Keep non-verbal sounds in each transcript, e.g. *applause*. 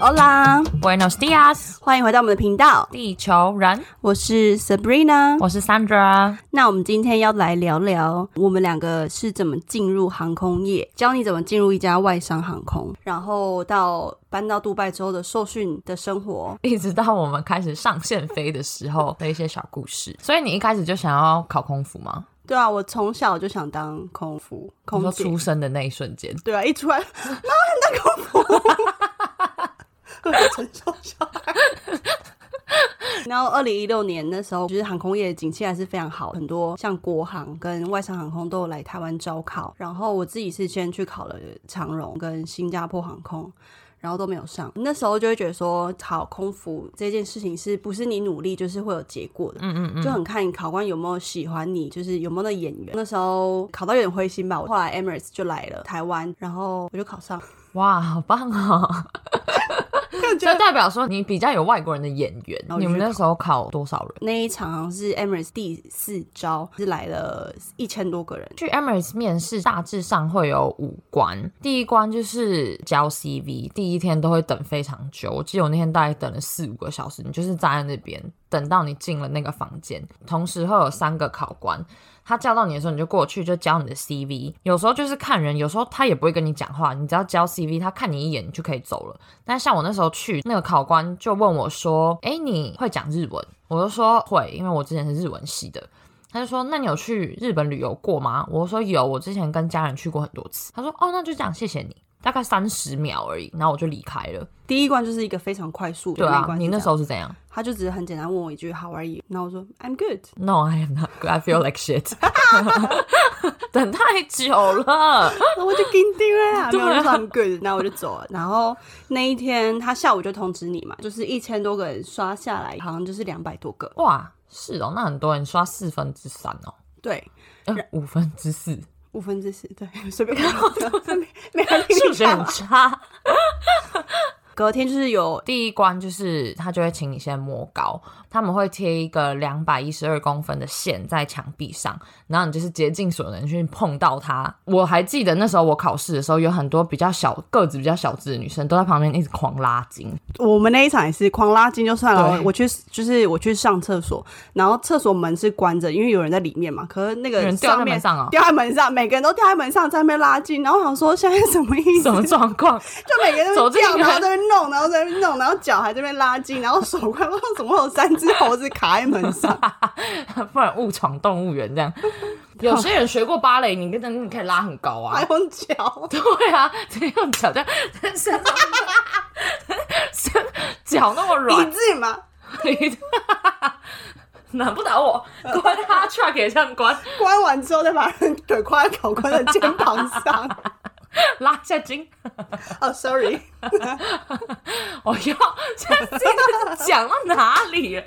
Hola，Buenos dias，欢迎回到我们的频道，地球人，我是 Sabrina。我是 Sandra。那我们今天要来聊聊我们两个是怎么进入航空业，教你怎么进入一家外商航空，然后到搬到杜拜之后的受训的生活。一直到我们开始上线飞的时候 *laughs* 的一些小故事。所以你一开始就想要考空服吗？对啊，我从小就想当空服空服。出生的那一瞬间，对啊，一出来，*laughs* 妈，当空服，我承受下来。然后，二零一六年那时候，就是航空业景气还是非常好，很多像国航跟外商航空都有来台湾招考。然后我自己是先去考了长荣跟新加坡航空。然后都没有上，那时候就会觉得说，考空服这件事情是不是你努力就是会有结果的？嗯嗯嗯，就很看考官有没有喜欢你，就是有没有那演员。那时候考到有点灰心吧，后来 Emirates 就来了台湾，然后我就考上。哇，好棒哦！这代表说你比较有外国人的眼缘然后。我就你们那时候考多少人？那一场好像是 Emirates 第四招，是来了一千多个人。去 Emirates 面试大致上会有五关，第一关就是交 CV，第一天都会等非常久，我记得我那天大概等了四五个小时，你就是站在那边等到你进了那个房间，同时会有三个考官。他叫到你的时候，你就过去就教你的 CV。有时候就是看人，有时候他也不会跟你讲话，你只要教 CV，他看你一眼，你就可以走了。但像我那时候去，那个考官就问我说：“哎，你会讲日文？”我就说会，因为我之前是日文系的。他就说：“那你有去日本旅游过吗？”我说：“有，我之前跟家人去过很多次。”他说：“哦，那就这样，谢谢你。”大概三十秒而已，然后我就离开了。第一关就是一个非常快速的对啊，那一关是你那时候是怎样他就只是很简单问我一句 How are you？然后我说 I'm good。*laughs* No, I am not good. I feel like shit。*laughs* 等太久了。然后我就给你定位啊，没有我对啊就说 I'm good，然后我就走了。然后那一天他下午就通知你嘛，就是一千多个人刷下来，好像就是两百多个。哇，是哦，那很多人刷四分之三哦，对，呃五分之四，五分之四，对，*laughs* 随便看，*laughs* 没没人听数学很。差。*laughs* 隔天就是有第一关就是他就会请你先摸高，他们会贴一个两百一十二公分的线在墙壁上，然后你就是竭尽所能去碰到它。我还记得那时候我考试的时候，有很多比较小个子、比较小只的女生都在旁边一直狂拉筋。我们那一场也是狂拉筋就算了，对我去就是我去上厕所，然后厕所门是关着，因为有人在里面嘛。可是那个人掉在门上哦掉在门上，每个人都掉在门上，在那边拉筋。然后我想说现在是什么意思？什么状况？就每个人都 *laughs* 掉，然后在那边弄，然后在那边弄，然后脚还在那边拉筋，然后手快，不知道怎么会有三只猴子卡在门上。*laughs* 不然误闯动物园这样。*laughs* 有些人学过芭蕾，你跟着你可以拉很高啊还。用脚，对啊，这样脚这样身上身脚那么软 *laughs* 你，自己嘛，难不倒我，关他 truck 也这样关，关完之后再把人腿跨在考官的肩膀上。*laughs* 拉下筋。哦，sorry，*laughs* 我要这这个讲到哪里？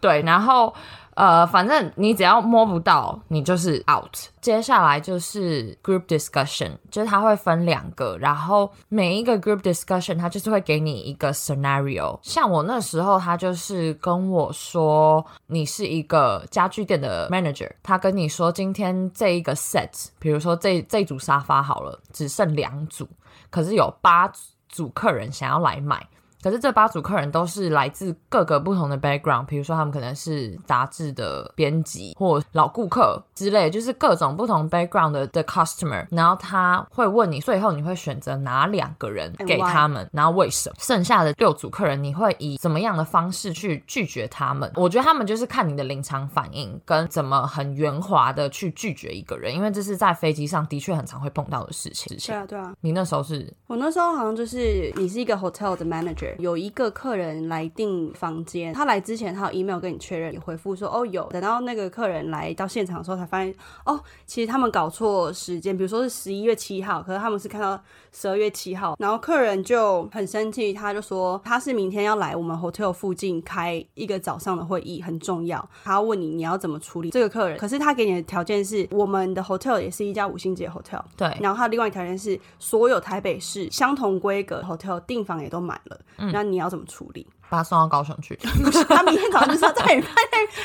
对，然后呃，反正你只要摸不到，你就是 out。接下来就是 group discussion，就是它会分两个，然后每一个 group discussion 它就是会给你一个 scenario。像我那时候，他就是跟我说，你是一个家具店的 manager，他跟你说今天这一个 set，比如说这这组沙发好了，只剩两组，可是有八组客人想要来买。可是这八组客人都是来自各个不同的 background，比如说他们可能是杂志的编辑或老顾客之类，就是各种不同 background 的的 customer。然后他会问你，最后你会选择哪两个人给他们，然后为什么？剩下的六组客人，你会以怎么样的方式去拒绝他们？我觉得他们就是看你的临场反应跟怎么很圆滑的去拒绝一个人，因为这是在飞机上的确很常会碰到的事情。对啊，对啊。你那时候是我那时候好像就是你是一个 hotel 的 manager，有一个客人来订房间，他来之前他有 email 跟你确认，你回复说哦有，等到那个客人来到现场的时候才发现哦，其实他们搞错时间，比如说是十一月七号，可是他们是看到十二月七号，然后客人就很生气，他就说他是明天要来我们 hotel 附近开一个早上的会议，很重要，他要问你你要怎么处理？这个客人，可是他给你的条件是我们的 hotel 也是一家五星级的 hotel，对，然后他另外一条件是，所有台北市相同规格 hotel 订房也都满了，那你要怎么处理？把他送到高雄去。*laughs* 他明天早上就是要在你在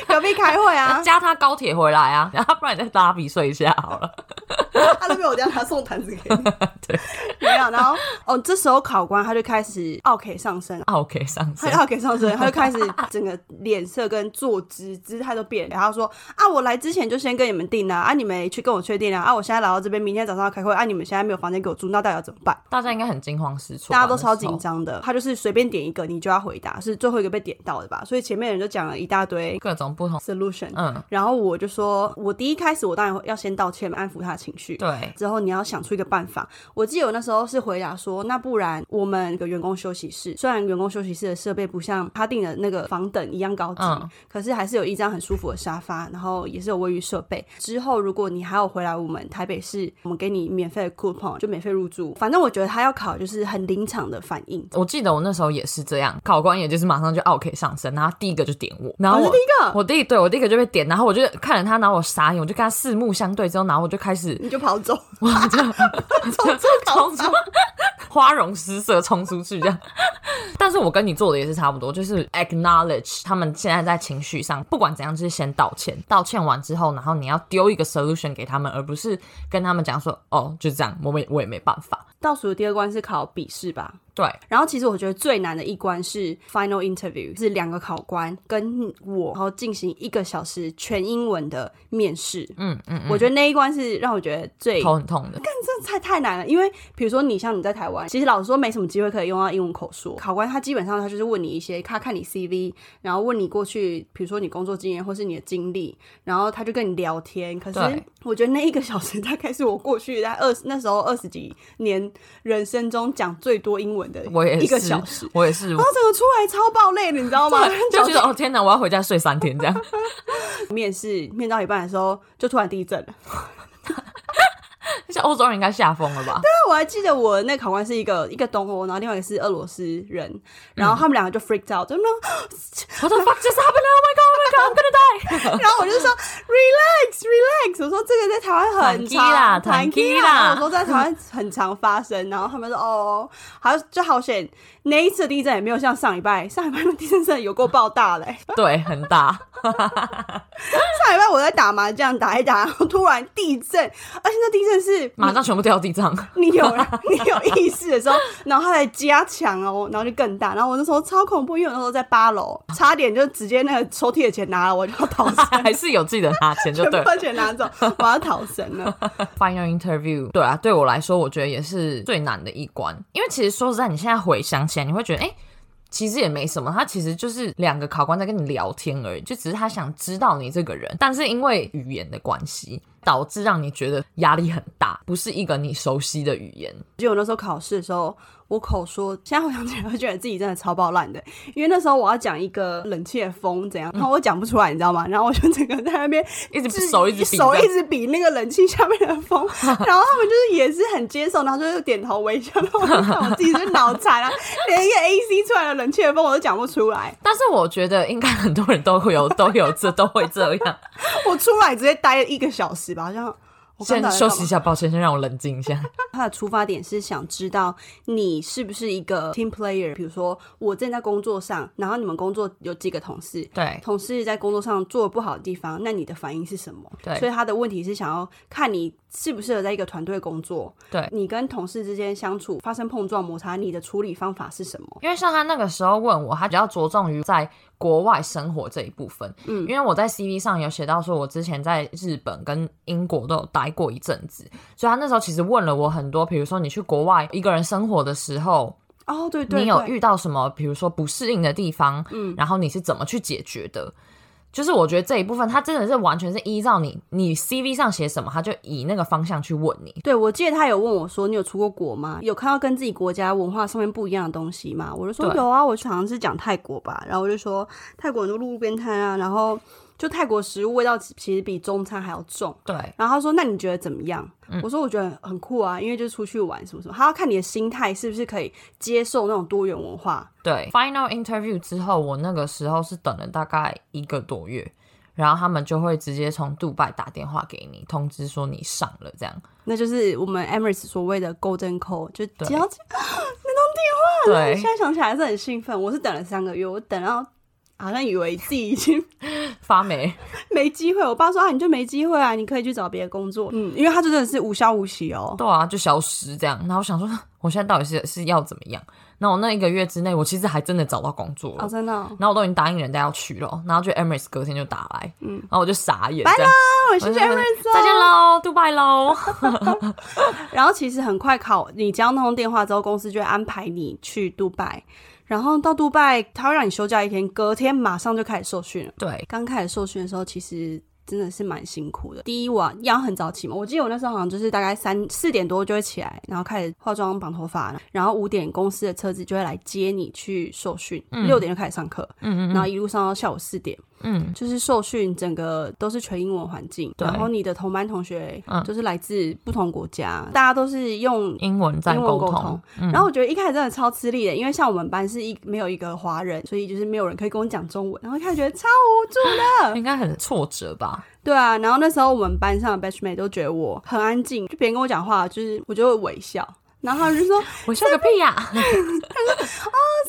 隔壁开会啊。加他高铁回来啊，然后不然你再拉比睡一下好了。*laughs* 他都没有这样，他送毯子给你。*laughs* 对，没有。然后哦，这时候考官他就开始 OK 上升，OK 上他升，OK 上升，他就开始整个脸色跟坐姿姿态都变了。然后说啊，我来之前就先跟你们定了啊，你们去跟我确定了啊，我现在来到这边，明天早上要开会啊，你们现在没有房间给我住，那到底要怎么办？大家应该很惊慌失措，大家都超紧，张的，他就是随便点一个，你就要回答，是最后一个被点到的吧？所以前面人就讲了一大堆各种不同，solution，嗯，然后我就说，我第一开始我当然要先道歉，安抚他的情绪。对，之后你要想出一个办法。我记得我那时候是回答说，那不然我们有个员工休息室，虽然员工休息室的设备不像他订的那个房等一样高级，嗯可是还是有一张很舒服的沙发，然后也是有卫浴设备。之后如果你还有回来我们台北市，我们给你免费的 coupon，就免费入住。反正我觉得他要考就是很临场的反应。我记得我那时候也是这样，考官也就是马上就 OK 上升，然后第一个就点我，然后我、第一个，我第一对我第一个就被点，然后我就看着他，然后我傻眼，我就跟他四目相对之后，然后我就开始你就跑走，我就 *laughs* 冲冲出，花容失色冲出去这样。但是我跟你做的也是差不多，就是 acknowledge 他们现在在情绪上，不管怎样，就是先道歉。道歉完之后，然后你要丢一个 solution 给他们，而不是跟他们讲说，哦，就这样，我没我也没办法。倒数的第二关是考笔试吧。对，然后其实我觉得最难的一关是 final interview，是两个考官跟我，然后进行一个小时全英文的面试。嗯嗯，我觉得那一关是让我觉得最头很痛的。这太太难了，因为比如说你像你在台湾，其实老实说没什么机会可以用到英文口说。考官他基本上他就是问你一些，他看你 CV，然后问你过去，比如说你工作经验或是你的经历，然后他就跟你聊天。可是我觉得那一个小时大概是我过去在二十那时候二十几年人生中讲最多英文的我也是一个小时。我也是，然后整个出来超爆累的，你知道吗？*laughs* 就觉得哦天哪，我要回家睡三天这样。*laughs* 面试面到一半的时候，就突然地震了。*laughs* 像欧洲人应该吓疯了吧？对啊我还记得我那考官是一个一个东欧，然后另外一个是俄罗斯人，然后他们两个就 freaked out，就那，*laughs* 我的 fuck just happened? Oh my god! Oh my god! I'm gonna die! *laughs* 然后我就说 relax relax，我说这个在台湾很常然后我说在台湾很常发生，然后他们说哦，好就好险，那一次地震也没有像上礼拜，上礼拜那 *laughs* 地震真的有够爆大嘞、对，很大。上礼拜我在打麻将打一打，然后突然地震，而且那地震是马上全部掉地上。*laughs* 你有你有意识的时候，然后它才加强哦，然后就更大。然后我那时候超恐怖，因为我那时候在八楼，差点就直接那个抽屉的钱拿了，我就要逃生，还是有自己的拿钱就对。把钱拿走，我要逃生了。*laughs* Final interview，对啊，对我来说，我觉得也是最难的一关，因为其实说实在，你现在回想起来，你会觉得，哎、其实也没什么，他其实就是两个考官在跟你聊天而已，就只是他想知道你这个人，但是因为语言的关系，导致让你觉得压力很大，不是一个你熟悉的语言。就我那时候考试的时候，我口说，现在回想起来，会觉得自己真的超爆烂的，因为那时候我要讲一个冷气的风怎样，然后我讲不出来，你知道吗？然后我就整个在那边一直手一直比手一直比那个冷气下面的风，*laughs* 然后他们就是也是很接受，然后就是点头微笑，然后我就看我自己是脑残啊，*laughs* 连一个 AC 出来的冷气的风我都讲不出来，但是我觉得应该很多人都会有都有这都会这样。*laughs* 我出来直接待了一个小时吧，好像。先休息一下，抱歉，先让我冷静一下。*laughs* 他的出发点是想知道你是不是一个 team player。比如说，我正在工作上，然后你们工作有几个同事，对同事在工作上做的不好的地方，那你的反应是什么？对所以他的问题是想要看你适不适合在一个团队工作，对，你跟同事之间相处发生碰撞摩擦，你的处理方法是什么？因为像他那个时候问我，他比较着重于在国外生活这一部分。嗯，因为我在 CV 上有写到说，我之前在日本跟英国都有待过一阵子，所以他那时候其实问了我很多，比如说你去国外一个人生活的时候，哦，对对你有遇到什么，比如说不适应的地方，嗯，然后你是怎么去解决的？就是我觉得这一部分，他真的是完全是依照你你 CV 上写什么，他就以那个方向去问你。对，我记得他有问我说：“你有出过国吗？有看到跟自己国家文化上面不一样的东西吗？”我就说：“有啊，我好像是讲泰国吧。”然后我就说：“泰国很多路边摊啊，然后就泰国食物味道其其实比中餐还要重。”对，然后他说：“那你觉得怎么样？”我说：“我觉得很酷啊，因为就是出去玩什么什么，他要看你的心态是不是可以接受那种多元文化。对，final interview 之后，我那个时候是等了大概一个多月，然后他们就会直接从杜拜打电话给你，通知说你上了这样。那就是我们 Emirates 所谓的 Golden Call，就对只要 *gasps* 那通电话，对现在想起来还是很兴奋。我是等了三个月，我等到好像以为自己已经发霉。*laughs* 没机会。我爸说啊，你就没机会啊，你可以去找别的工作。嗯，因为他就真的是无消无息哦。对啊，就消失这样。然后我想说，*laughs* 我现在到底是是要怎么样？那我那一个月之内，我其实还真的找到工作了。哦，真的哦。然后我都已经答应人家要去了，然后就 Emirates 隔天就打来，嗯，然后我就傻眼，拜这样我谢谢 Emirates，再见喽，杜拜喽。*laughs* 然后其实很快考，你接到那通电话之后，公司就会安排你去杜拜。然后到杜拜，他会让你休假一天，隔天马上就开始受训了。对，刚开始受训的时候，其实真的是蛮辛苦的。第一，晚要很早起嘛，我记得我那时候好像就是大概三四点多就会起来，然后开始化妆、绑头发，然后五点公司的车子就会来接你去受训，六点就开始上课，嗯嗯，然后一路上到下午四点。嗯，就是受训，整个都是全英文环境，对然后你的同班同学就是来自不同国家，大家都是用英文在沟沟通，嗯然后我觉得一开始真的超吃力的，因为像我们班是一没有一个华人，所以就是没有人可以跟我讲中文，然后一开始觉得超无助的。*laughs* 应该很挫折吧？*laughs* 对啊，然后那时候我们班上的 batchmate 都觉得我很安静，就别人跟我讲话，就是我就会微笑。然后就说 *laughs* 我笑个屁呀、*laughs*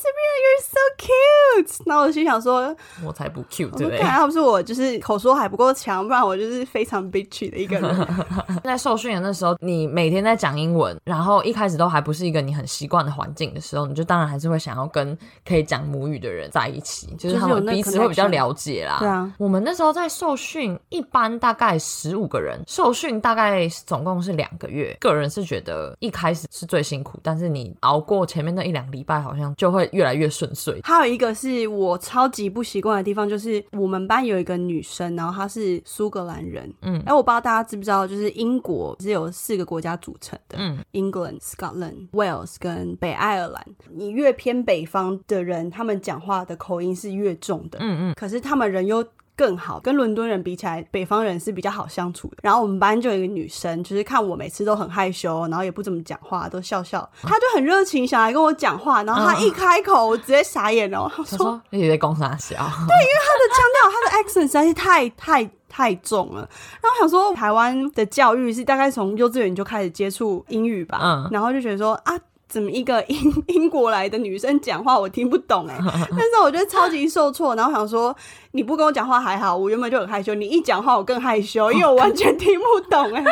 Sabrina you're so cute，然后我心想说，我才不 cute 我对不对？要不是我就是口说还不够强，不然我就是非常 bitchy 的一个人。*laughs* 在受训的那时候，你每天在讲英文，然后一开始都还不是一个你很习惯的环境的时候，你就当然还是会想要跟可以讲母语的人在一起，就是他们彼此会比较了解啦。对啊，我们那时候在受训，一般大概十五个人，受训大概总共是两个月。个人是觉得一开始是最辛苦，但是你熬过前面那一两个礼拜，好像就会越来越顺遂。还有一个是我超级不习惯的地方，就是我们班有一个女生，然后她是苏格兰人，嗯哎，我不知道大家知不知道，就是英国是有四个国家组成的，嗯，England、Scotland、Wales 跟北爱尔兰。你越偏北方的人，他们讲话的口音是越重的，嗯嗯，可是他们人又更好，跟伦敦人比起来，北方人是比较好相处的。然后我们班就有一个女生，就是看我每次都很害羞，然后也不怎么讲话，都笑笑，她就很热情，想来跟我讲话。然后她一开口，我直接傻眼了。她说说你在公啥笑？”对，因为？她的腔调，她的 accent 实在是太太。太重了，然后我想说，台湾的教育是大概从幼稚园就开始接触英语吧，嗯然后就觉得说啊，怎么一个英 *laughs* 英国来的女生讲话我听不懂哎、*laughs* 但是我觉得超级受挫，然后想说你不跟我讲话还好，我原本就很害羞，你一讲话我更害羞，因为我完全听不懂哎、然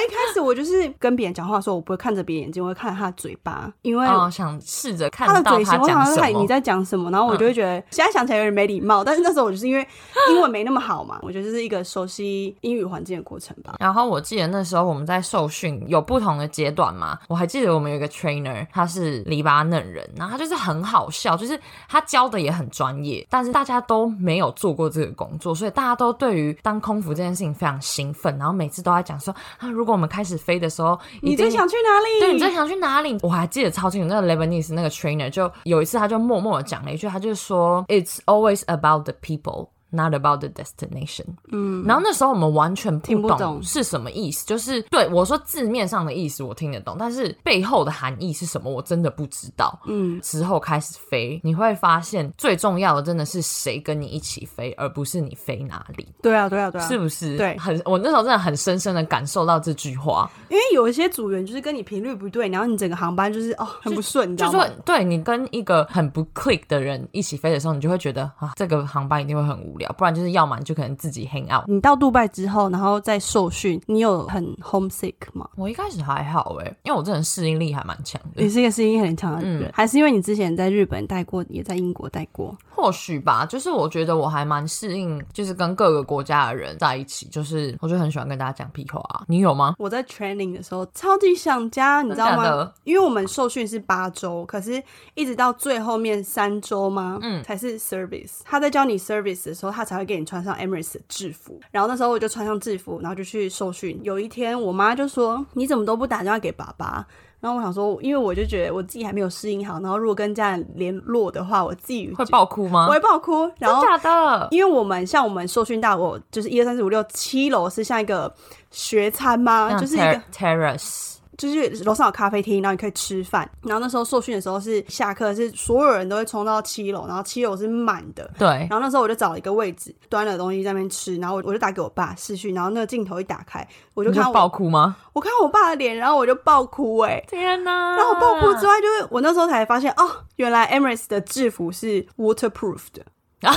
后一开始我就是跟别人讲话的时候，我不会看着别人眼睛，我会看着他的嘴巴，因为哦，想试着看他的到他嘴想说他你。在讲什么，然后我就会觉得、现在想起来有点没礼貌，但是那时候我就是因为英文没那么好嘛，我觉得这是一个熟悉英语环境的过程吧。然后我记得那时候我们在受训有不同的阶段嘛，我还记得我们有一个 trainer，他是黎巴嫩人，然后他就是很好笑，就是他教的也很专业，但是大家都没有做过这个工作，所以大家都对于当空服这件事情非常兴奋，然后每次都在讲说啊，如果我们开始飞的时候，你最想去哪里？对，你最想去哪里？我还记得超清楚，那个 Lebanese 那个 trainer 就有一次他就默默的讲了一句，他就说 It's always about the people。Not about the destination。嗯，然后那时候我们完全不听不懂懂是什么意思，就是对我说字面上的意思我听得懂，但是背后的含义是什么我真的不知道。嗯，之后开始飞，你会发现最重要的真的是谁跟你一起飞，而不是你飞哪里，对啊，对啊，对啊，是不是？对很我那时候真的很深深的感受到这句话。因为有一些组员就是跟你频率不对，然后你整个航班就是哦很不顺，你知道吗就说？对你跟一个很不 click 的人一起飞的时候，你就会觉得啊，这个航班一定会很无聊，不然就是要么你就可能自己 hang out。你到杜拜之后，然后再受训，你有很 homesick 吗？我一开始还好哎、因为我这人适应力还蛮强的你，是一个适应力很强的人，嗯还是因为你之前在日本待过，也在英国待过？或许吧，就是我觉得我还蛮适应，就是跟各个国家的人在一起，就是我就很喜欢跟大家讲屁话啊。你有吗？我在 training 的时候超级想家，你知道吗？因为我们受训是八周，可是一直到最后面三周吗？嗯才是 service。他在教你 service 的时候，他才会给你穿上 Emirates 的制服。然后那时候我就穿上制服，然后就去受训。有一天，我妈就说：“你怎么都不打电话给爸爸？”然后我想说，因为我就觉得我自己还没有适应好，然后如果跟家人联络的话，我自己会爆哭吗我？会爆哭。然后真假的？因为我们像我们受训大楼，就是一二三四五六七楼是像一个学餐吗？就是一个 ter- terrace，就是楼上有咖啡厅，然后你可以吃饭。然后那时候受训的时候是下课，是所有人都会冲到七楼，然后七楼是满的。对然，后那时候我就找了一个位置，端了东西在那边吃，然后我我就打给我爸视讯，然后那个镜头一打开，我就你就爆哭吗？我看我爸的脸，然后我就爆哭哎、天哪！然后我爆哭之外，就是我那时候才发现哦，原来 Emirates 的制服是 waterproof 的。*laughs*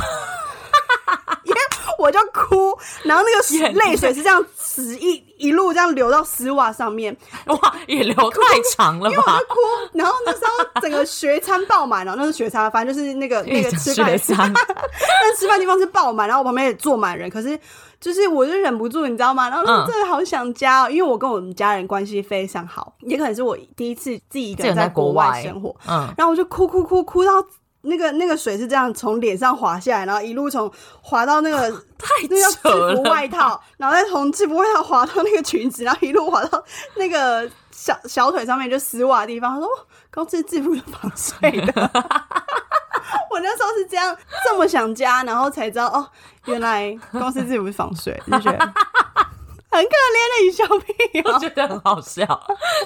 我就哭，然后那个 *laughs* 泪水是这样直一一路这样流到丝袜上面，*laughs* 哇，也流太长了吧？因为我就哭。然后那时候整个学餐爆满了，那是学餐，反正就是那个 *laughs* 那个吃饭学餐，那吃饭地方是爆满，然后我旁边也坐满人，可是就是我就忍不住，你知道吗？然后那时候真的好想家哦，因为我跟我们家人关系非常好，也可能是我第一次自己一个人在国外生活，嗯，然后我就哭哭哭哭到那个那个水是这样从脸上滑下来，然后一路从滑到那个 *laughs* 太那个制扯服，外套，然后再从制服外套滑到那个裙子，然后一路滑到那个小小腿上面就丝袜的地方。他说：“哦公司制服是防水的。*laughs* ”我那时候是这样这么想家，然后才知道哦，原来公司制服是防水，就觉得很可怜的你小屁哦。*laughs* 我觉得很好笑。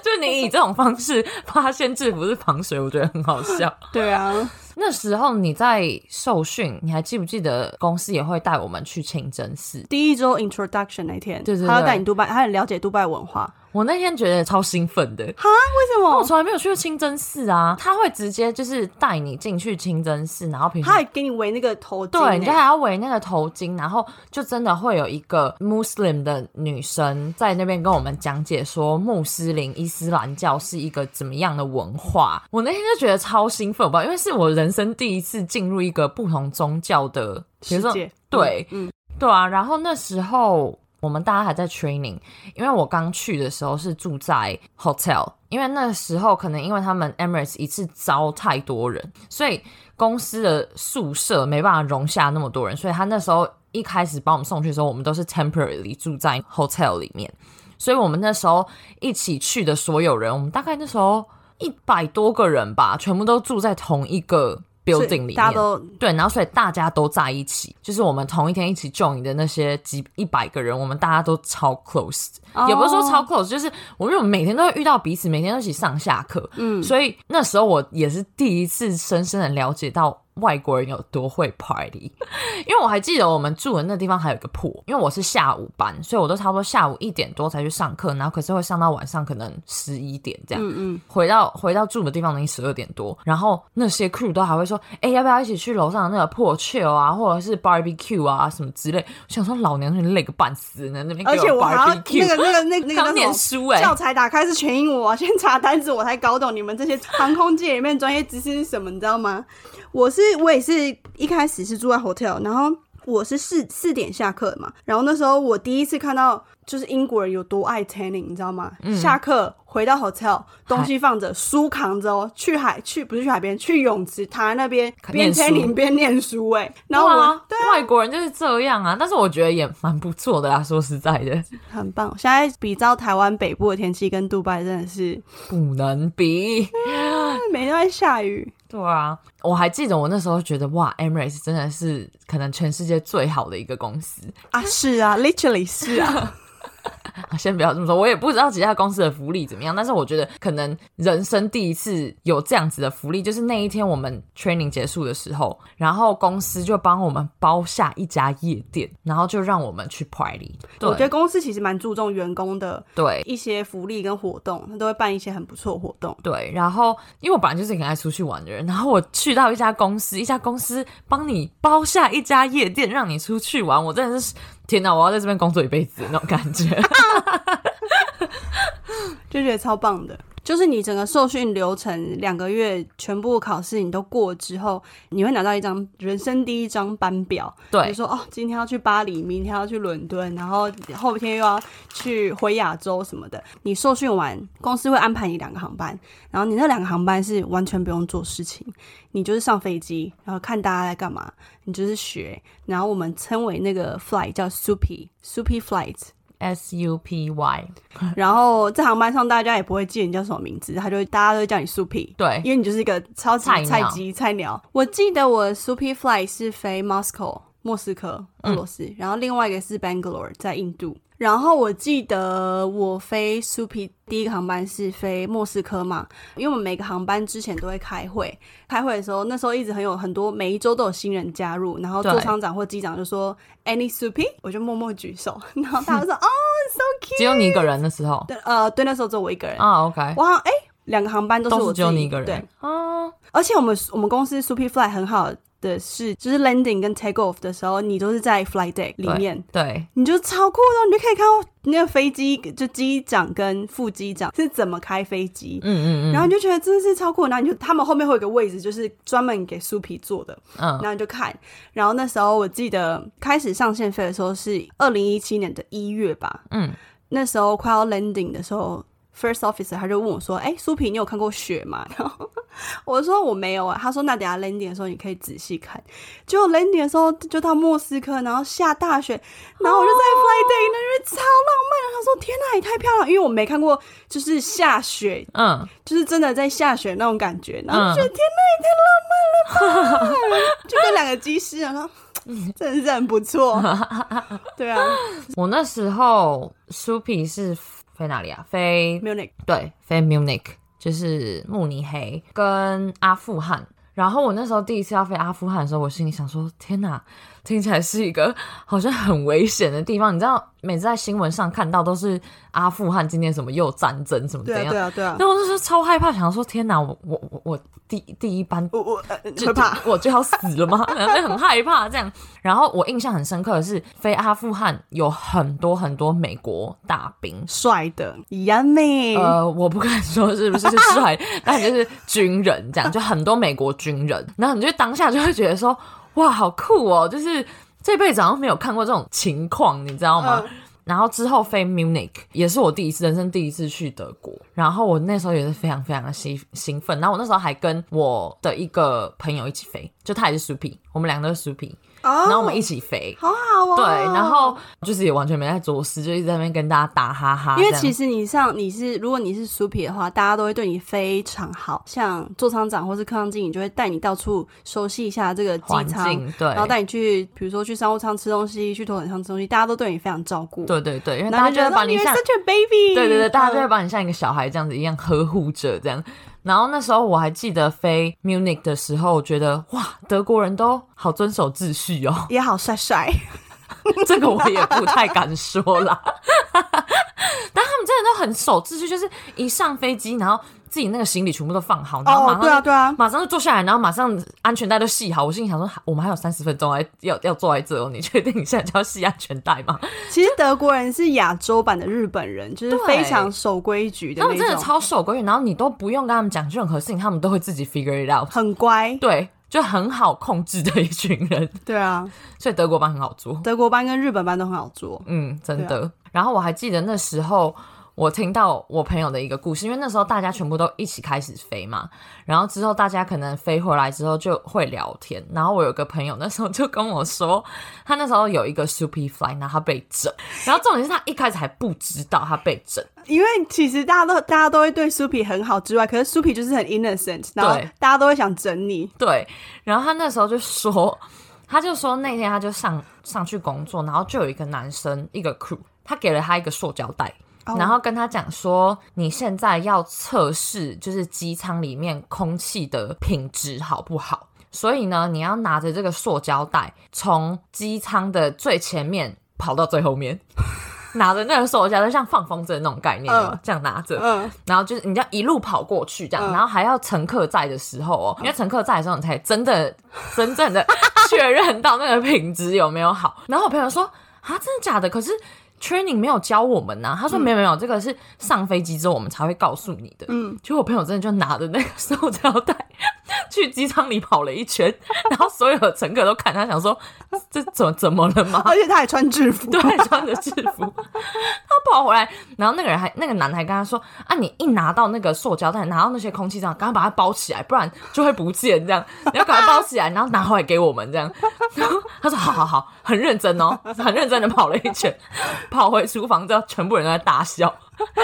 就你以这种方式发现制服是防水，我觉得很好笑。对啊，那时候你在受训，你还记不记得公司也会带我们去清真寺？第一周 introduction 那天，对对对他要带你杜拜，他很了解杜拜文化。我那天觉得超兴奋的，哈？为什么？我从来没有去过清真寺啊！他会直接就是带你进去清真寺，然后平时他还给你围那个头巾对，欸，你就还要围那个头巾，然后就真的会有一个 Muslim 的女生在那边跟我们讲解说穆斯林伊斯兰教是一个怎么样的文化。我那天就觉得超兴奋，我不知道，因为是我人生第一次进入一个不同宗教的，比如说世界对，嗯，对啊，然后那时候我们大家还在 training，因为我刚去的时候是住在 hotel，因为那时候可能因为他们 Emirates 一次招太多人，所以公司的宿舍没办法容下那么多人，所以他那时候一开始把我们送去的时候，我们都是 temporarily 住在 hotel 里面，所以我们那时候一起去的所有人，我们大概那时候一百多个人吧，全部都住在同一个 building 里面，大家都对，然后所以大家都在一起，就是我们同一天一起 join 的那些几一百个人，我们大家都超 close，、哦。也不是说超 close，就是我们每天都会遇到彼此，每天都一起上下课，嗯，所以那时候我也是第一次深深的了解到。外国人有多会 party，因为我还记得我们住的那地方还有一个破，因为我是下午班，所以我都差不多下午一点多才去上课，然后可是会上到晚上可能十一点这样。嗯嗯，回到回到住的地方已经十二点多，然后那些 crew 都还会说，哎、要不要一起去楼上的那个破 chill 啊，或者是 barbecue 啊什么之类。我想说老娘你累个半死呢，那边而且我我还要那个那个那个那个刚念书哎、教材打开是全英文，我要先查单词，我才搞懂你们这些航空界里面专业知识是什么，你知道吗？我是我也是一开始是住在 hotel，然后我是四四点下课嘛，然后那时候我第一次看到就是英国人有多爱 tanning，你知道吗？嗯下课回到 hotel，东西放着，书扛着哦，去海去不是去海边，去泳池躺在那边边 tanning 边念书哎、然后我、对啊，外国人就是这样啊，但是我觉得也蛮不错的啦，说实在的，很棒。现在比照台湾北部的天气跟杜拜真的是不能比。每天都在下雨。对啊，我还记得我那时候觉得哇，Emirates 真的是可能全世界最好的一个公司。啊，是啊，literally 是啊，*laughs* *laughs* 先不要这么说，我也不知道其他公司的福利怎么样，但是我觉得可能人生第一次有这样子的福利，就是那一天我们 training 结束的时候，然后公司就帮我们包下一家夜店，然后就让我们去 party 对。我觉得公司其实蛮注重员工的对一些福利跟活动，他都会办一些很不错活动。对，然后因为我本来就是很爱出去玩的人，然后我去到一家公司，一家公司帮你包下一家夜店让你出去玩，我真的是天哪，我要在这边工作一辈子那种感觉。*laughs* 就觉得超棒的。就是你整个受训流程两个月全部考试你都过之后，你会拿到一张人生第一张班表。比对如说哦，今天要去巴黎，明天要去伦敦，然后后天又要去回亚洲什么的。你受训完，公司会安排你两个航班，然后你那两个航班是完全不用做事情，你就是上飞机，然后看大家在干嘛，你就是学。然后我们称为那个 flight 叫 Supi Supi Flight。S U P Y，然后在航班上，大家也不会记得你叫什么名字，他就大家都会叫你 Supi，对。因为你就是一个超级菜菜鸡菜鸟。我记得我的 Supi Fly 是飞 Moscow 莫斯科俄罗斯，然后另外一个是 Bangalore 在印度。然后我记得我飞 Supi 第一个航班是飞莫斯科嘛，因为我们每个航班之前都会开会，开会的时候那时候一直很有很多每一周都有新人加入，然后对座舱长或机长就说 Any Supi，我就默默举手，然后大家就说 *laughs* 哦 so cute，只有你一个人的时候对呃对，那时候只有我一个人，啊，OK，我好像哎两个航班都是都是只有你一个人对，啊，而且我们我们公司 Super Fly 很好的的是，就是 landing 跟 take off 的时候，你都是在 flight deck 里面，对，你就超酷的，你就可以看到那个飞机就机长跟副机长是怎么开飞机。嗯嗯嗯，然后你就觉得真的是超酷，然后你就他们后面会有个位置，就是专门给酥皮坐的，嗯。然后你就看。然后那时候我记得开始上线飞的时候是二零一七年的一月吧，嗯，那时候快要 landing 的时候，first officer 他就问我说：“哎、苏皮，你有看过雪吗？” *laughs* 然后我说我没有啊。他说：“那等下 landing 的时候你可以仔细看。”结果 landing 的时候就到莫斯科，然后下大雪，然后我就在 fly day 那边超浪漫的。他说：“天哪，也太漂亮！”因为我没看过就是下雪，嗯，就是真的在下雪那种感觉，然后就觉得、嗯天哪，也太浪漫了吧！*laughs* 就跟两个机师，然后 *laughs* 真的是很不错。对啊我那时候苏皮是飞哪里啊？飞，Munich 对，飞 Munich 就是慕尼黑跟阿富汗。然后我那时候第一次要飞阿富汗的时候，我心里想说：天哪，听起来是一个好像很危险的地方。你知道，每次在新闻上看到都是阿富汗今天什么又战争什么怎对啊，样。对啊，对啊然。后我那时候超害怕，想说天哪，我我我我第第一班我我呃就会怕，我就要死了吗？然后就很害怕这样。然后我印象很深刻的是，飞阿富汗有很多很多美国大兵。帅的，yummy，呃，我不敢说是不是帅，*laughs* 但就是军人这样，就很多美国军人。然后你就当下就会觉得说，哇，好酷哦！就是这辈子好像没有看过这种情况，你知道吗？嗯然后之后飞 Munich 也是我第一次人生第一次去德国，然后我那时候也是非常非常的兴兴奋，然后我那时候还跟我的一个朋友一起飞，就他也是 Supi，我们两个都是 Supi，哦，然后我们一起飞。好好哦，对，然后就是也完全没在做事，就一直在那边跟大家打哈哈。因为其实你像你是如果你是苏皮的话，大家都会对你非常好，像座舱长或是客舱经理就会带你到处熟悉一下这个机环舱，境对，然后带你去，比如说去商务舱吃东西，去头等舱吃东西，大家都对你非常照顾。对对对，因为大家就会得把你像 baby，对对对，大家就会嗯把你像一个小孩这样子一样呵护着这样。然后那时候我还记得飞 Munich 的时候，我觉得哇，德国人都好遵守秩序哦，也好帅帅，*laughs* 这个我也不太敢说啦。*laughs* 但他们真的都很守秩序，就是一上飞机，然后自己那个行李全部都放好，然后马哦上，对啊对啊，马上就坐下来，然后马上安全带都系好。我心里想说，我们还有三十分钟还要要坐在这哦，你确定你现在就要系安全带吗？其实德国人是亚洲版的日本人，就是非常守规矩的那他们真的，超守规矩，然后你都不用跟他们讲任何事情，他们都会自己 figure it out。很乖。对，就很好控制的一群人，*laughs* 对啊，所以德国班很好做。德国班跟日本班都很好做。嗯，真对的。然后我还记得那时候。我听到我朋友的一个故事，因为那时候大家全部都一起开始飞嘛，然后之后大家可能飞回来之后就会聊天，然后我有个朋友那时候就跟我说，他那时候有一个 super fly，然后他被整，然后重点是他一开始还不知道他被整，因为其实大家都大家都会对苏皮很好之外，可是苏皮就是很 innocent，然后对大家都会想整你。对，然后他那时候就说，他就说那天他就上上去工作，然后就有一个男生一个 crew，他给了他一个塑胶袋。哦。然后跟他讲说，你现在要测试就是机舱里面空气的品质好不好，所以呢，你要拿着这个塑胶袋从机舱的最前面跑到最后面，*laughs* 拿着那个塑胶袋像放风筝那种概念，嗯。这样拿着，嗯，然后就是你要一路跑过去这样，嗯。然后还要乘客在的时候哦，因为乘客在的时候，你才真的 *laughs* 真正的确认到那个品质有没有好。然后我朋友说啊，真的假的？可是 training 没有教我们呐、他说没有没有，这个是上飞机之后我们才会告诉你的。嗯，结果我朋友真的就拿着那个塑胶袋去机舱里跑了一圈，*laughs* 然后所有的乘客都看他，想说这怎么怎么了吗？而且他还穿制服。对，穿着制服，*laughs* 他跑回来，然后那个人还那个男的还跟他说：“啊，你一拿到那个塑胶袋，拿到那些空气这样，赶快把它包起来，不然就会不见。这样你要赶快包起来，然后拿回来给我们这样。”然后他说：“好好好，很认真哦，很认真的跑了一圈，跑回厨房之后，全部人都在大笑。*laughs* ”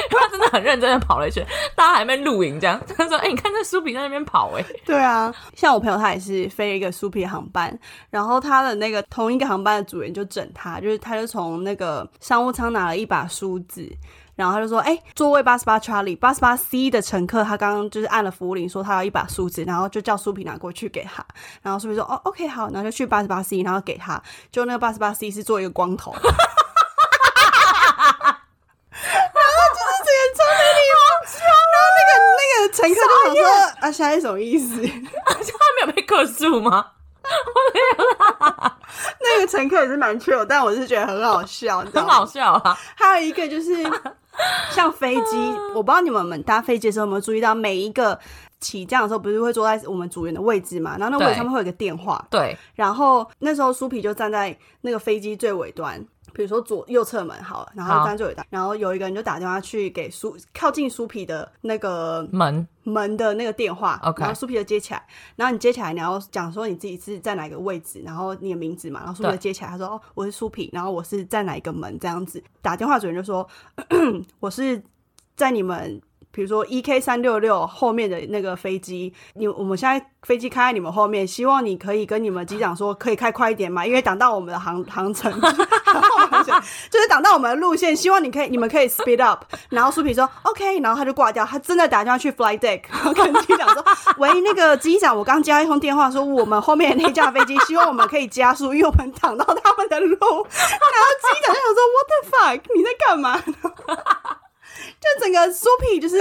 他真的很认真的跑了一圈，大家还没露营这样。*laughs* 他说：“哎、你看这苏比在那边跑、哎，对啊，像我朋友他也是飞一个苏皮航班，然后他的那个同一个航班的组员就整他，就是他就从那个商务舱拿了一把梳子。然后他就说：“哎、座位八十八 Charlie，八十八 C 的乘客，他刚刚就是按了服务铃，说他要一把梳子，然后就叫苏皮拿过去给他。然后苏皮说：哦，OK，好，然后就去八十八 C，然后给他。就那个八十八 C 是做一个光头，就是整个超没礼貌，然后那个那个乘客就想说：啊，现在是什么意思？他没有被克诉吗？没有那个乘客也是蛮 chill，但我是觉得很好笑，你知道吗很好笑啊。还有一个就是像飞机，*laughs* 我不知道你们们搭飞机的时候有没有注意到，每一个起降的时候不是会坐在我们组员的位置嘛？然后那位置上面会有一个电话，对，然后那时候苏皮就站在那个飞机最尾端。比如说左右侧门好了，然后好。站最尾端，然后有一个人就打电话去给苏靠近苏皮的那个门。门的那个电话 OK 然后苏皮就接起来，然后你接起来，你要讲说你自己是在哪个位置，然后你的名字嘛，然后苏皮就接起来，他说哦我是苏皮，然后我是在哪一个门。这样子，打电话主人就说 *clears throat* 我是在你们。比如说 E K 三六六后面的那个飞机，你我们现在飞机开在你们后面，希望你可以跟你们机长说，可以开快一点嘛，因为挡到我们的航航程，*laughs* *laughs* 就是挡到我们的路线，希望你可以你们可以 speed up。然后苏皮说 OK，然后他就挂掉，他真的打电话去 flight deck，*laughs* 然后跟机长说：“喂，那个机长，我刚接到一通电话，说我们后面那架飞机希望我们可以加速，因为我们挡到他们的路。”然后机长就想说：“What the fuck？你在干嘛？”整个苏皮就是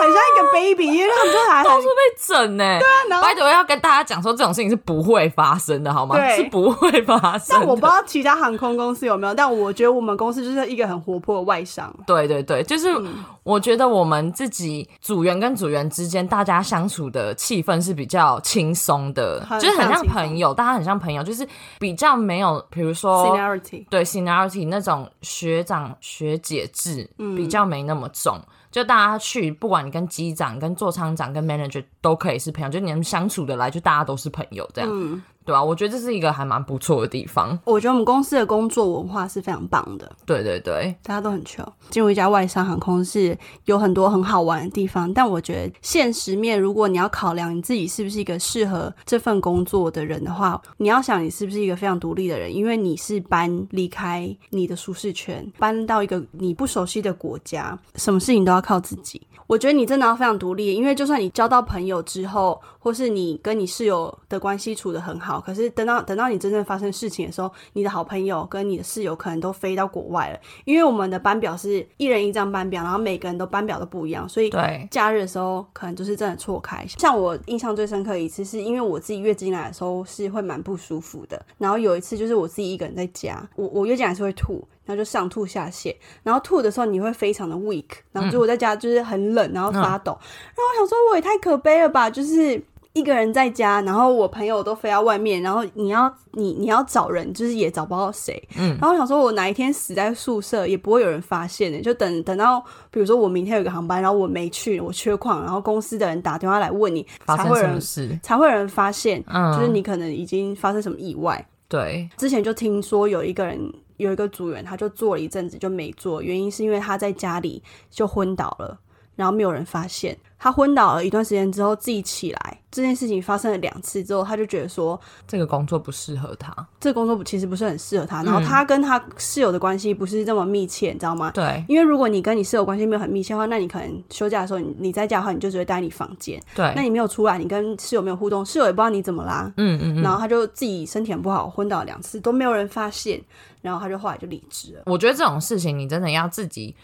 很像一个 baby，因为他们就还很 *laughs* 到处被整呢、对啊，然后拜托要跟大家讲说，这种事情是不会发生的，好吗？对是不会发生的。但我不知道其他航空公司有没有，但我觉得我们公司就是一个很活泼的外商。对对对，就是嗯我觉得我们自己组员跟组员之间，大家相处的气氛是比较轻松的，就是很像朋友，大家很像朋友，就是比较没有，比如说 Seniority，对 seniority 那种学长学姐制，嗯比较没那么重。就大家去，不管你跟机长、跟座舱长、跟 manager 都可以是朋友，就你们相处的来，就大家都是朋友这样，对啊，我觉得这是一个还蛮不错的地方。我觉得我们公司的工作文化是非常棒的，对对对，大家都很 chill。进入一家外商航空是有很多很好玩的地方，但我觉得现实面，如果你要考量你自己是不是一个适合这份工作的人的话，你要想你是不是一个非常独立的人，因为你是搬离开你的舒适圈，搬到一个你不熟悉的国家，什么事情都要靠自己。我觉得你真的要非常独立，因为就算你交到朋友之后，或是你跟你室友的关系处的很好，可是等到等到你真正发生事情的时候，你的好朋友跟你的室友可能都飞到国外了，因为我们的班表是一人一张班表，然后每个人都班表都不一样，所以对假日的时候可能就是真的错开。像我印象最深刻一次，是因为我自己月经来的时候是会蛮不舒服的，然后有一次就是我自己一个人在家，我我月经来是会吐。然后就上吐下泻，然后吐的时候你会非常的 weak，然后就我在家就是很冷，然后发抖，然后我想说我也太可悲了吧，就是一个人在家，然后我朋友都飞到外面，然后你要你你要找人，就是也找不到谁。嗯然后我想说，我哪一天死在宿舍也不会有人发现的，就等等到比如说我明天有个航班，然后我没去，我缺矿，然后公司的人打电话来问你，才会有人？才会有人发现，嗯，就是你可能已经发生什么意外。对，之前就听说有一个人有一个组员，他就做了一阵子就没做，原因是因为他在家里就昏倒了，然后没有人发现。他昏倒了一段时间之后自己起来，这件事情发生了两次之后，他就觉得说这个工作不适合他。这个工作其实不是很适合他，然后他跟他室友的关系不是这么密切，你知道吗？对因为如果你跟你室友关系没有很密切的话，那你可能休假的时候你你在家的话，你就只会待你房间，对那，你没有出来，你跟室友没有互动，室友也不知道你怎么啦，嗯嗯嗯。然后他就自己身体很不好，昏倒了两次都没有人发现，然后他就后来就离职了。我觉得这种事情你真的要自己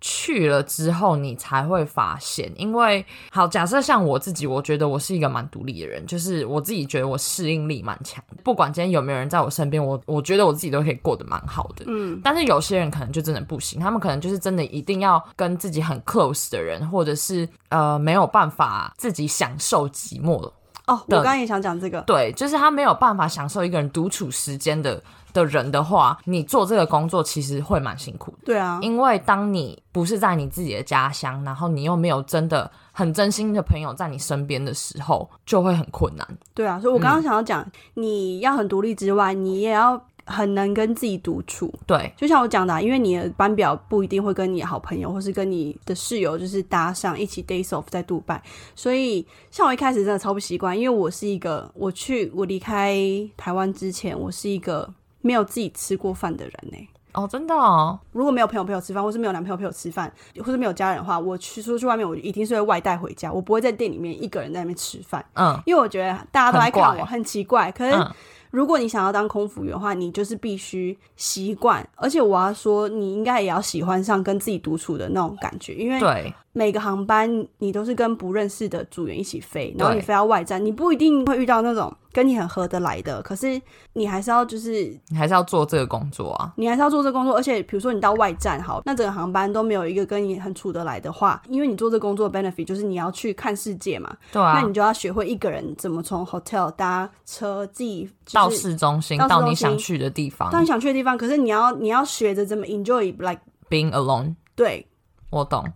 去了之后，你才会发现。因为好，假设像我自己，我觉得我是一个蛮独立的人，就是我自己觉得我适应力蛮强的。不管今天有没有人在我身边，我我觉得我自己都可以过得蛮好的。嗯，但是有些人可能就真的不行，他们可能就是真的一定要跟自己很 close 的人，或者是呃没有办法自己享受寂寞的哦，我刚刚也想讲这个，对，就是他没有办法享受一个人独处时间的的人的话，你做这个工作其实会蛮辛苦的。对啊，因为当你不是在你自己的家乡，然后你又没有真的很真心的朋友在你身边的时候，就会很困难。对啊，所以我刚刚想要讲，你要很独立之外，你也要很能跟自己独处。对，就像我讲的啊、因为你的班表不一定会跟你的好朋友，或是跟你的室友就是搭上一起 days off 在杜拜，所以像我一开始真的超不习惯，因为我是一个我去我离开台湾之前，我是一个没有自己吃过饭的人呢、哦，真的哦，如果没有朋友陪我吃饭，或是没有男朋友陪我吃饭，或是没有家人的话，我去出去外面，我一定是会外带回家，我不会在店里面一个人在那边吃饭，嗯。因为我觉得大家都在看我，很奇怪。可是嗯，如果你想要当空服员的话，你就是必须习惯，而且我要说，你应该也要喜欢上跟自己独处的那种感觉，因为对，每个航班你都是跟不认识的组员一起飞，然后你对飞到外站，你不一定会遇到那种跟你很合得来的，可是你还是要就是你还是要做这个工作啊。你还是要做这个工作，而且比如说你到外站好，那整个航班都没有一个跟你很处得来的话，因为你做这个工作的 benefit 就是你要去看世界嘛，对啊那，你就要学会一个人怎么从 hotel 搭车自己、就是、到市中心，到你想去的地方到你想去的地方，可是你要你要学着怎么 enjoy like，being alone。对我懂。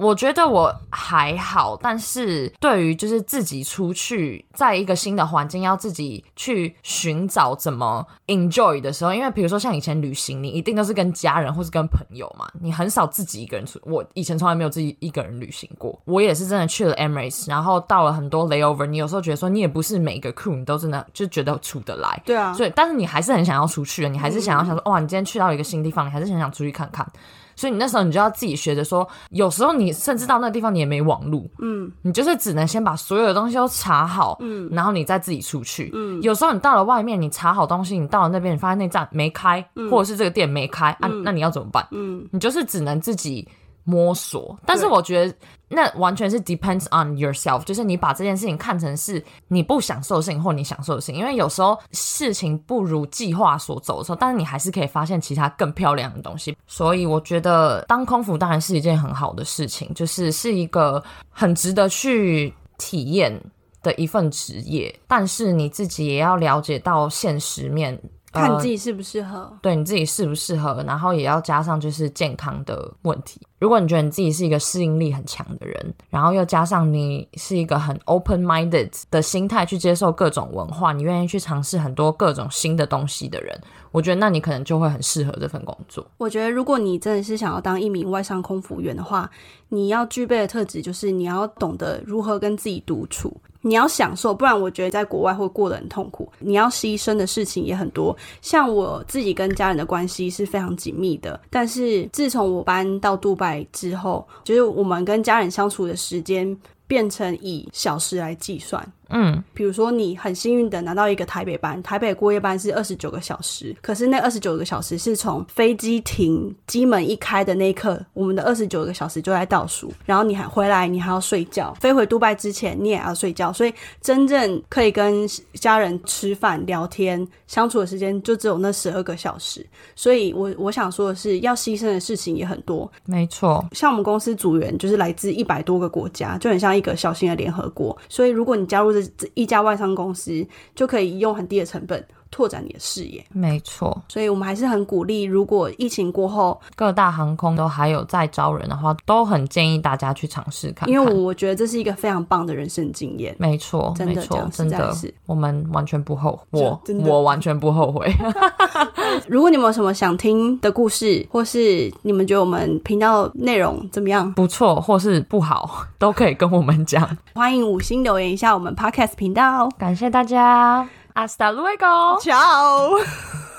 我觉得我还好，但是对于就是自己出去，在一个新的环境，要自己去寻找怎么 enjoy 的时候，因为比如说像以前旅行，你一定都是跟家人或是跟朋友嘛，你很少自己一个人出。我以前从来没有自己一个人旅行过，我也是真的去了 Emirates，然后到了很多 layover，你有时候觉得说你也不是每个 crew 你都真的就觉得出得来，对啊，所以，但是你还是很想要出去的，你还是想要想说，哇，你今天去到一个新地方，你还是很想出去看看。所以你那时候你就要自己学着说，有时候你甚至到那个地方你也没网路，嗯，你就是只能先把所有的东西都查好，嗯，然后你再自己出去。嗯，有时候你到了外面，你查好东西，你到了那边，你发现那站没开，或者是这个店没开，啊，那你要怎么办？嗯，你就是只能自己摸索。但是我觉得那完全是 depends on yourself，就是你把这件事情看成是你不享受的事情或你享受的事情，因为有时候事情不如计划所走的时候，但是你还是可以发现其他更漂亮的东西。所以我觉得当空服当然是一件很好的事情，就是是一个很值得去体验的一份职业，但是你自己也要了解到现实面。看你自己适不适合。对你自己适不适合，然后也要加上就是健康的问题。如果你觉得你自己是一个适应力很强的人，然后又加上你是一个很 open minded 的心态去接受各种文化，你愿意去尝试很多各种新的东西的人，我觉得那你可能就会很适合这份工作。我觉得，如果你真的是想要当一名外商空服员的话，你要具备的特质就是你要懂得如何跟自己独处，你要享受，不然我觉得在国外会过得很痛苦。你要牺牲的事情也很多，像我自己跟家人的关系是非常紧密的，但是自从我搬到杜拜之后，就是我们跟家人相处的时间变成以小时来计算。嗯，比如说，你很幸运的拿到一个台北班，台北过夜班是二十九个小时，可是那二十九个小时是从飞机停机门一开的那一刻，我们的二十九个小时就在倒数，然后你还回来，你还要睡觉，飞回杜拜之前你也要睡觉，所以真正可以跟家人吃饭、聊天、相处的时间就只有那十二个小时。所以我我想说的是，要牺牲的事情也很多，没错，像我们公司组员就是来自一百多个国家，就很像一个小型的联合国。所以如果你加入这这一家外商公司，就可以用很低的成本拓展你的视野。没错。所以我们还是很鼓励，如果疫情过后，各大航空都还有在招人的话，都很建议大家去尝试看看。因为我觉得这是一个非常棒的人生经验。没错，真的没错真的是，我们完全不后悔，我我完全不后悔。*laughs* 如果你们有什么想听的故事，或是你们觉得我们频道内容怎么样，不错或是不好，都可以跟我们讲。欢迎五星留言一下我们 Podcast 频道。感谢大家，Hasta luego。Ciao。*laughs*